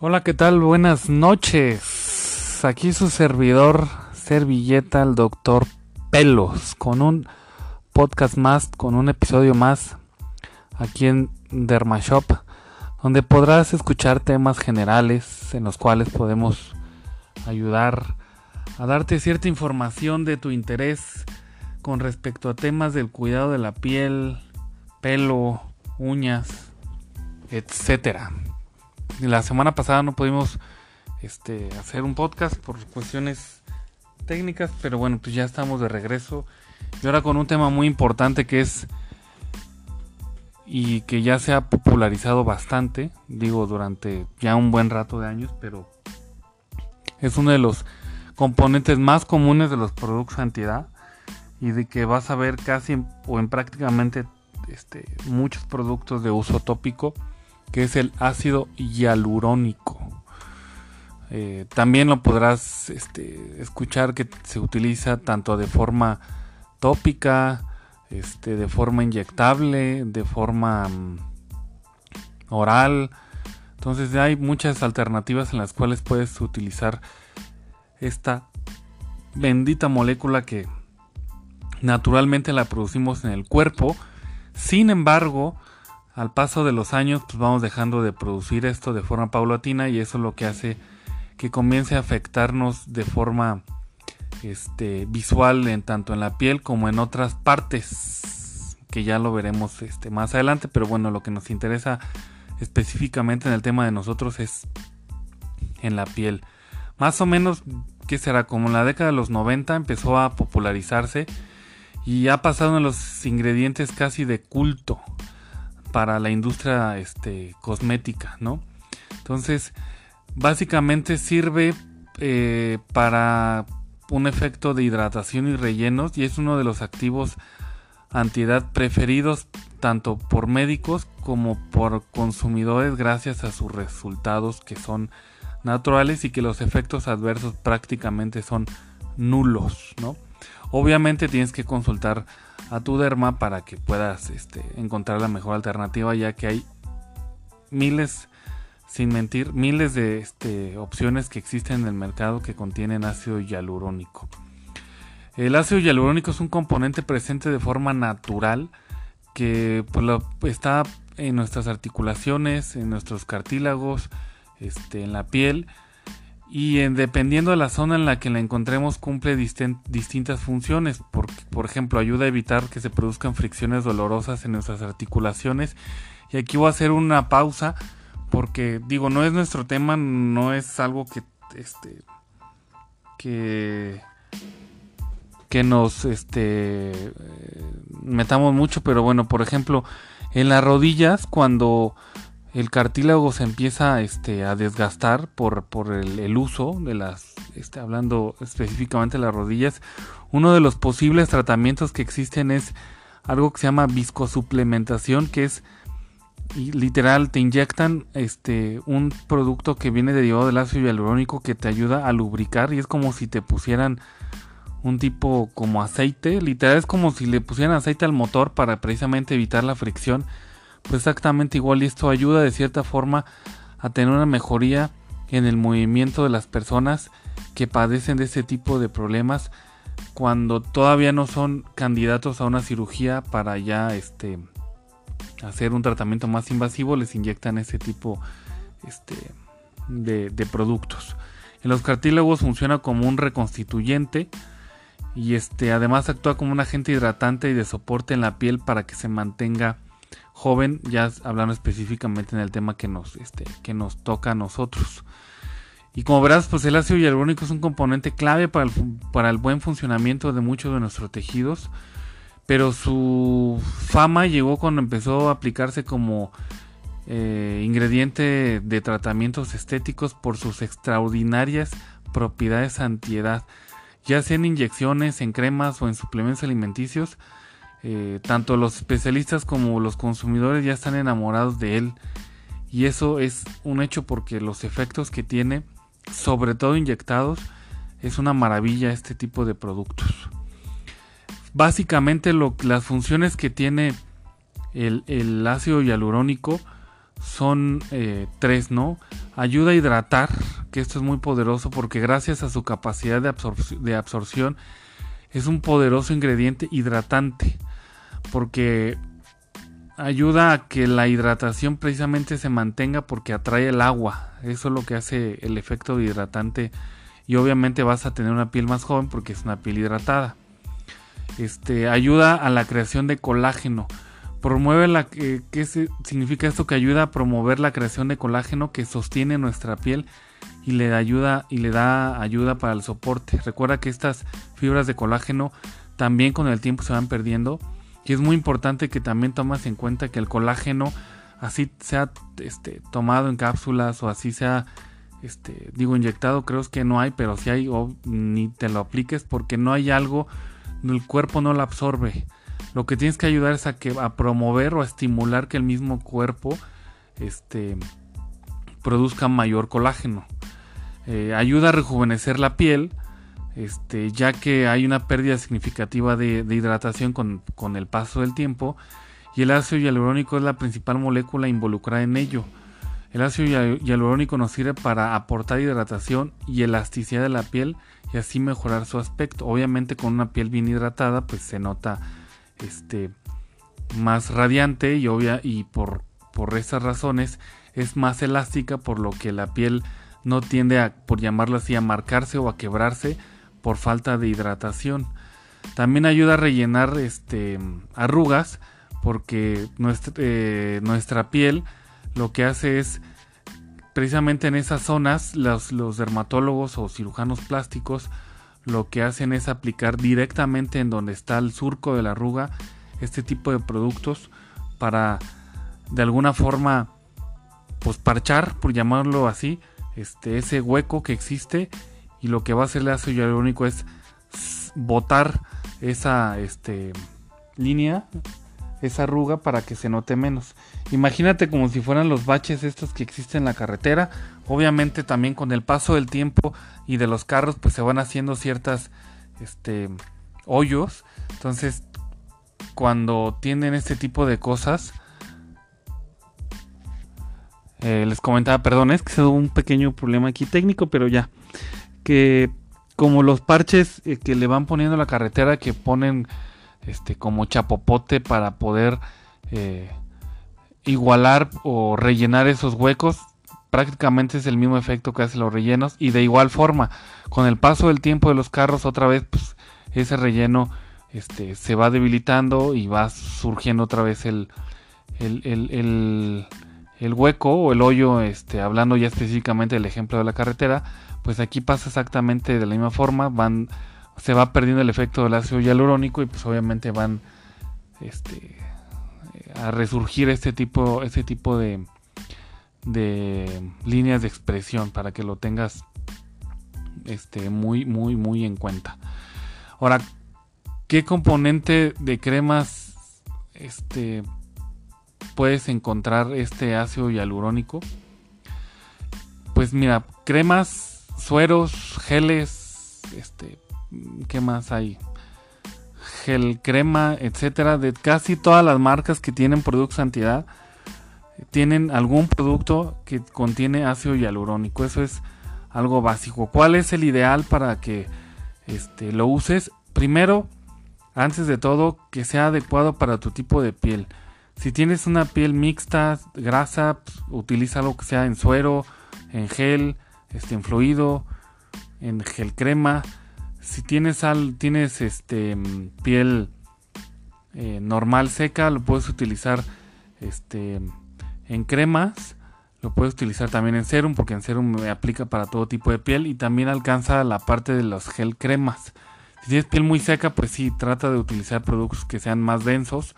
Hola, ¿qué tal? Buenas noches. Aquí su servidor, servilleta, el doctor Pelos, con un podcast más, con un episodio más, aquí en Dermashop, donde podrás escuchar temas generales en los cuales podemos ayudar a darte cierta información de tu interés con respecto a temas del cuidado de la piel, pelo, uñas, etcétera la semana pasada no pudimos este, hacer un podcast por cuestiones técnicas, pero bueno, pues ya estamos de regreso. Y ahora con un tema muy importante que es y que ya se ha popularizado bastante, digo, durante ya un buen rato de años, pero es uno de los componentes más comunes de los productos antiedad y de que vas a ver casi o en prácticamente este, muchos productos de uso tópico que es el ácido hialurónico. Eh, también lo podrás este, escuchar que se utiliza tanto de forma tópica, este, de forma inyectable, de forma mm, oral. Entonces hay muchas alternativas en las cuales puedes utilizar esta bendita molécula que naturalmente la producimos en el cuerpo. Sin embargo, al paso de los años pues vamos dejando de producir esto de forma paulatina y eso es lo que hace que comience a afectarnos de forma este, visual en tanto en la piel como en otras partes que ya lo veremos este, más adelante pero bueno lo que nos interesa específicamente en el tema de nosotros es en la piel. Más o menos que será como en la década de los 90 empezó a popularizarse y ha pasado en los ingredientes casi de culto para la industria este, cosmética, ¿no? Entonces, básicamente sirve eh, para un efecto de hidratación y rellenos y es uno de los activos antiedad preferidos tanto por médicos como por consumidores gracias a sus resultados que son naturales y que los efectos adversos prácticamente son nulos, ¿no? Obviamente tienes que consultar a tu derma para que puedas este, encontrar la mejor alternativa ya que hay miles, sin mentir, miles de este, opciones que existen en el mercado que contienen ácido hialurónico. El ácido hialurónico es un componente presente de forma natural que pues, está en nuestras articulaciones, en nuestros cartílagos, este, en la piel y dependiendo de la zona en la que la encontremos cumple distintas funciones. Por, por, ejemplo, ayuda a evitar que se produzcan fricciones dolorosas en nuestras articulaciones. Y aquí voy a hacer una pausa porque digo, no es nuestro tema, no es algo que este que que nos este metamos mucho, pero bueno, por ejemplo, en las rodillas cuando el cartílago se empieza este, a desgastar por, el, uso de las, este, hablando específicamente de las rodillas, uno de los posibles tratamientos que existen es algo que se llama viscosuplementación, que es literal, te inyectan este, un producto que viene derivado del ácido hialurónico que te ayuda a lubricar y es como si te pusieran un tipo como aceite, literal es como si le pusieran aceite al motor para precisamente evitar la fricción pues exactamente igual y esto ayuda de cierta forma a tener una mejoría en el movimiento de las personas que padecen de este tipo de problemas cuando todavía no son candidatos a una cirugía para ya este hacer un tratamiento más invasivo les inyectan este tipo este, de, de productos. En los cartílagos funciona como un reconstituyente y este además actúa como un agente hidratante y de soporte en la piel para que se mantenga joven, ya hablando específicamente en el tema que nos, este, que nos toca a nosotros. Y como verás, pues el ácido hialurónico es un componente clave para el, para el buen funcionamiento de muchos de nuestros tejidos, pero su fama llegó cuando empezó a aplicarse como eh, ingrediente de tratamientos estéticos por sus extraordinarias propiedades antiedad, ya sea en inyecciones, en cremas o en suplementos alimenticios eh, tanto los especialistas como los consumidores ya están enamorados de él y eso es un hecho porque los efectos que tiene, sobre todo inyectados, es una maravilla este tipo de productos. Básicamente las funciones que tiene el, ácido hialurónico son eh, tres, ¿no? ayuda a hidratar, que esto es muy poderoso porque gracias a su capacidad de, de absorción es un poderoso ingrediente hidratante porque ayuda a que la hidratación precisamente se mantenga porque atrae el agua. Eso es lo que hace el efecto hidratante y obviamente vas a tener una piel más joven porque es una piel hidratada. Este ayuda a la creación de colágeno. Promueve la ¿qué significa esto? Que ayuda a promover la creación de colágeno que sostiene nuestra piel y le ayuda y le da ayuda para el soporte. Recuerda que estas fibras de colágeno también con el tiempo se van perdiendo y es muy importante que también tomas en cuenta que el colágeno, así sea este, tomado en cápsulas o así sea, este, digo, inyectado, creo que no hay, pero si hay, o ni te lo apliques porque no hay algo, el cuerpo no lo absorbe. Lo que tienes que ayudar es a, que, a promover o a estimular que el mismo cuerpo este, produzca mayor colágeno. Eh, ayuda a rejuvenecer la piel este, ya que hay una pérdida significativa de, hidratación con, el paso del tiempo y el ácido hialurónico es la principal molécula involucrada en ello. El ácido hialurónico nos sirve para aportar hidratación y elasticidad de la piel y así mejorar su aspecto. Obviamente con una piel bien hidratada pues se nota este, más radiante y, obvia, y por, por esas razones es más elástica por lo que la piel no tiende a, por llamarlo así, a marcarse o a quebrarse por falta de hidratación. También ayuda a rellenar este, arrugas porque nuestra, eh, nuestra piel lo que hace es precisamente en esas zonas los, los dermatólogos o cirujanos plásticos lo que hacen es aplicar directamente en donde está el surco de la arruga este tipo de productos para de alguna forma pues parchar por llamarlo así este ese hueco que existe y lo que va a hacer el ácido hialurónico es botar esa este, línea, esa arruga para que se note menos. Imagínate como si fueran los baches estos que existen en la carretera. Obviamente también con el paso del tiempo y de los carros pues se van haciendo ciertas este, hoyos. Entonces cuando tienen este tipo de cosas... Eh, les comentaba, perdón, es que se dio un pequeño problema aquí técnico, pero ya que como los parches eh, que le van poniendo a la carretera que ponen este como chapopote para poder eh, igualar o rellenar esos huecos prácticamente es el mismo efecto que hacen los rellenos y de igual forma con el paso del tiempo de los carros otra vez pues, ese relleno este se va debilitando y va surgiendo otra vez el el, el, el hueco o el hoyo este hablando ya específicamente del ejemplo de la carretera pues aquí pasa exactamente de la misma forma, van se va perdiendo el efecto del ácido hialurónico y pues obviamente van este, a resurgir este tipo este tipo de de líneas de expresión para que lo tengas este muy muy muy en cuenta. Ahora, ¿qué componente de cremas este puedes encontrar este ácido hialurónico? Pues mira, cremas sueros, geles, este, ¿qué más hay? Gel crema, etcétera, de casi todas las marcas que tienen productos antiedad tienen algún producto que contiene ácido hialurónico. Eso es algo básico. ¿Cuál es el ideal para que este, lo uses? Primero, antes de todo, que sea adecuado para tu tipo de piel. Si tienes una piel mixta, grasa, pues, utiliza algo que sea en suero, en gel, este, en fluido, en gel crema. Si tienes, al, tienes este, piel eh, normal seca, lo puedes utilizar este, en cremas. Lo puedes utilizar también en serum porque en serum me aplica para todo tipo de piel y también alcanza la parte de los gel cremas. Si tienes piel muy seca, pues sí, trata de utilizar productos que sean más densos,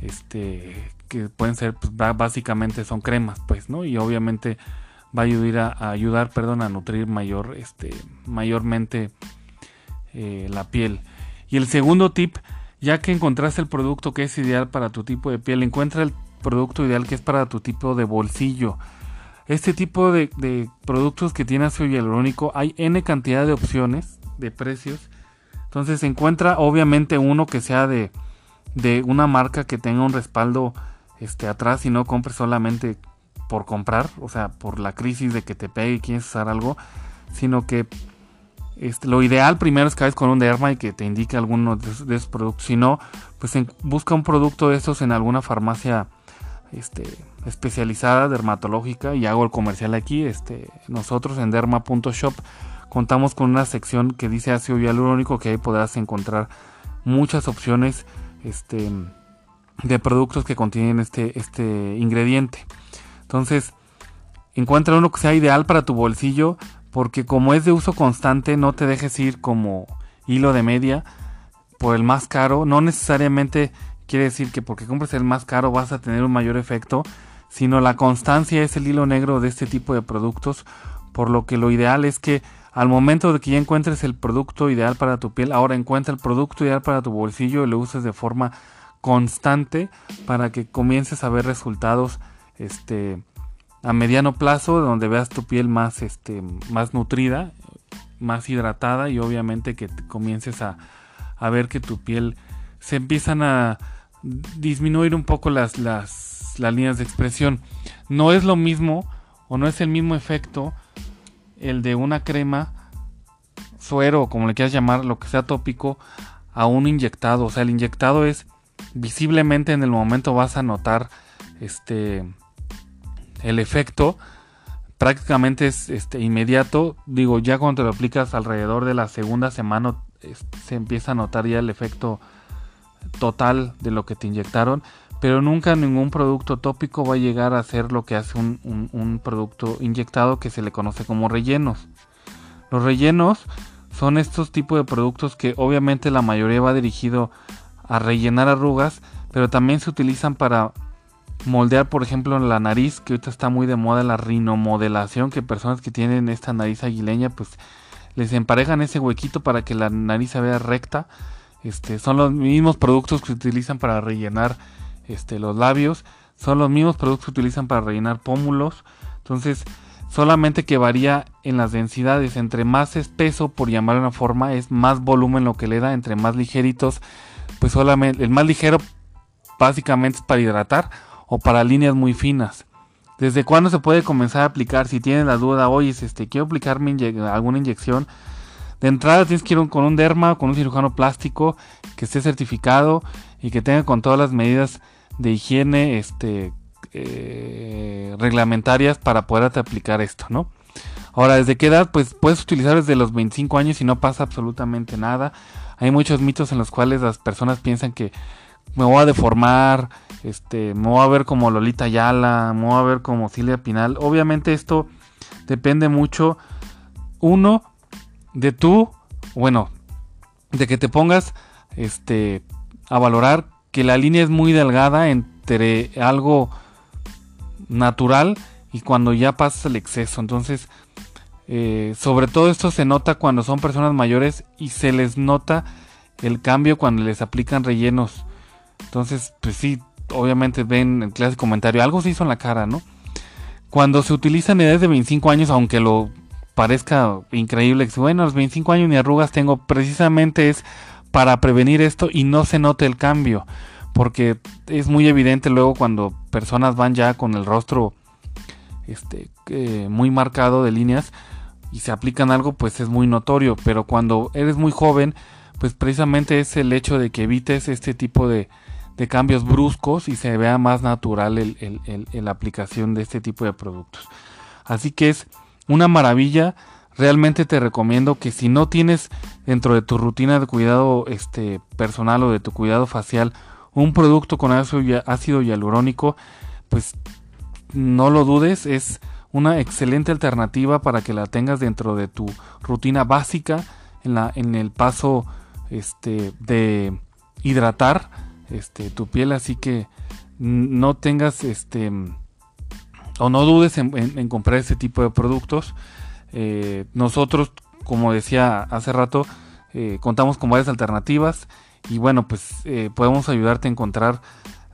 este, que pueden ser, pues, básicamente son cremas, pues, ¿no? Y obviamente va a ayudar a, ayudar, perdón, a nutrir mayor, este, mayormente eh, la piel. Y el segundo tip, ya que encontraste el producto que es ideal para tu tipo de piel, encuentra el producto ideal que es para tu tipo de bolsillo. Este tipo de, productos que tiene ácido hialurónico hay n cantidad de opciones de precios. Entonces encuentra obviamente uno que sea de, de una marca que tenga un respaldo este, atrás y no compre solamente por comprar, o sea, por la crisis de que te pegue y quieres usar algo, sino que este, lo ideal primero es que vayas con un derma y que te indique alguno de, esos productos. Si no, pues busca un producto de estos en alguna farmacia este, especializada, dermatológica, y hago el comercial aquí. Este, nosotros en derma.shop contamos con una sección que dice ácido hialurónico que ahí podrás encontrar muchas opciones este, de productos que contienen este, este ingrediente. Entonces, encuentra uno que sea ideal para tu bolsillo porque como es de uso constante no te dejes ir como hilo de media por el más caro. No necesariamente quiere decir que porque compres el más caro vas a tener un mayor efecto, sino la constancia es el hilo negro de este tipo de productos, por lo que lo ideal es que al momento de que ya encuentres el producto ideal para tu piel, ahora encuentra el producto ideal para tu bolsillo y lo uses de forma constante para que comiences a ver resultados este a mediano plazo donde veas tu piel más este más nutrida más hidratada y obviamente que comiences a, a, ver que tu piel se empiezan a disminuir un poco las, las, las líneas de expresión. No es lo mismo o no es el mismo efecto el de una crema suero como le quieras llamar lo que sea tópico a un inyectado. O sea el inyectado es visiblemente en el momento vas a notar este el efecto prácticamente es este, inmediato. Digo, ya cuando te lo aplicas alrededor de la segunda semana se empieza a notar ya el efecto total de lo que te inyectaron. Pero nunca ningún producto tópico va a llegar a ser lo que hace un, un producto inyectado que se le conoce como rellenos. Los rellenos son estos tipos de productos que obviamente la mayoría va dirigido a rellenar arrugas, pero también se utilizan para moldear, por ejemplo, la nariz, que ahorita está muy de moda la rinomodelación, que personas que tienen esta nariz aguileña, pues les emparejan ese huequito para que la nariz se vea recta. Este, son los mismos productos que se utilizan para rellenar este, los labios, son los mismos productos que utilizan para rellenar pómulos. Entonces, solamente que varía en las densidades. Entre más espeso, por llamarlo de una forma, es más volumen lo que le da. Entre más ligeritos, pues solamente el más ligero básicamente es para hidratar o para líneas muy finas. ¿Desde cuándo se puede comenzar a aplicar? Si tienes la duda, oye, este, quiero aplicarme alguna inyección. De entrada tienes que ir con un derma con un cirujano plástico que esté certificado y que tenga con todas las medidas de higiene este, eh, reglamentarias para poderte aplicar esto, ¿no? Ahora, ¿desde qué edad? Pues puedes utilizar desde los 25 años y no pasa absolutamente nada. Hay muchos mitos en los cuales las personas piensan que me voy a deformar, este, me voy a ver como Lolita Yala, me voy a ver como Silvia Pinal. Obviamente esto depende mucho, uno, de tú, bueno, de que te pongas este, a valorar que la línea es muy delgada entre algo natural y cuando ya pasa el exceso. Entonces, eh, sobre todo esto se nota cuando son personas mayores y se les nota el cambio cuando les aplican rellenos. Entonces, pues sí, obviamente ven el clásico comentario, algo se hizo en la cara, ¿no? Cuando se utilizan edades de 25 años, aunque lo parezca increíble, que bueno, los 25 años ni arrugas tengo, precisamente es para prevenir esto y no se note el cambio, porque es muy evidente luego cuando personas van ya con el rostro este, muy marcado de líneas y se aplican algo, pues es muy notorio, pero cuando eres muy joven, pues precisamente es el hecho de que evites este tipo de, de cambios bruscos y se vea más natural la aplicación de este tipo de productos. Así que es una maravilla. Realmente te recomiendo que si no tienes dentro de tu rutina de cuidado este, personal o de tu cuidado facial un producto con ácido hialurónico, pues no lo dudes, es una excelente alternativa para que la tengas dentro de tu rutina básica en, la, en el paso este, de hidratar este, tu piel, así que no tengas este o no dudes en, comprar este tipo de productos. Eh, nosotros, como decía hace rato, eh, contamos con varias alternativas y bueno, pues eh, podemos ayudarte a encontrar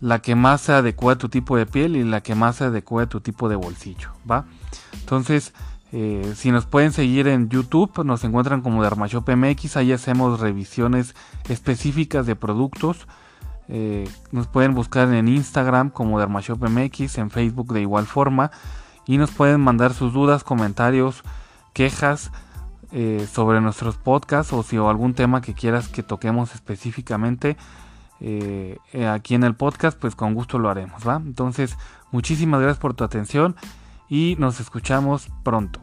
la que más se adecua a tu tipo de piel y la que más se adecua a tu tipo de bolsillo, ¿va? Entonces, si nos pueden seguir en YouTube, nos encuentran como Dermashop MX, ahí hacemos revisiones específicas de productos Eh, nos pueden buscar en Instagram como DermaShopMX, en Facebook de igual forma. Y nos pueden mandar sus dudas, comentarios, quejas eh, sobre nuestros podcasts o si o algún tema que quieras que toquemos específicamente eh, aquí en el podcast, pues con gusto lo haremos, ¿va? Entonces, muchísimas gracias por tu atención y nos escuchamos pronto.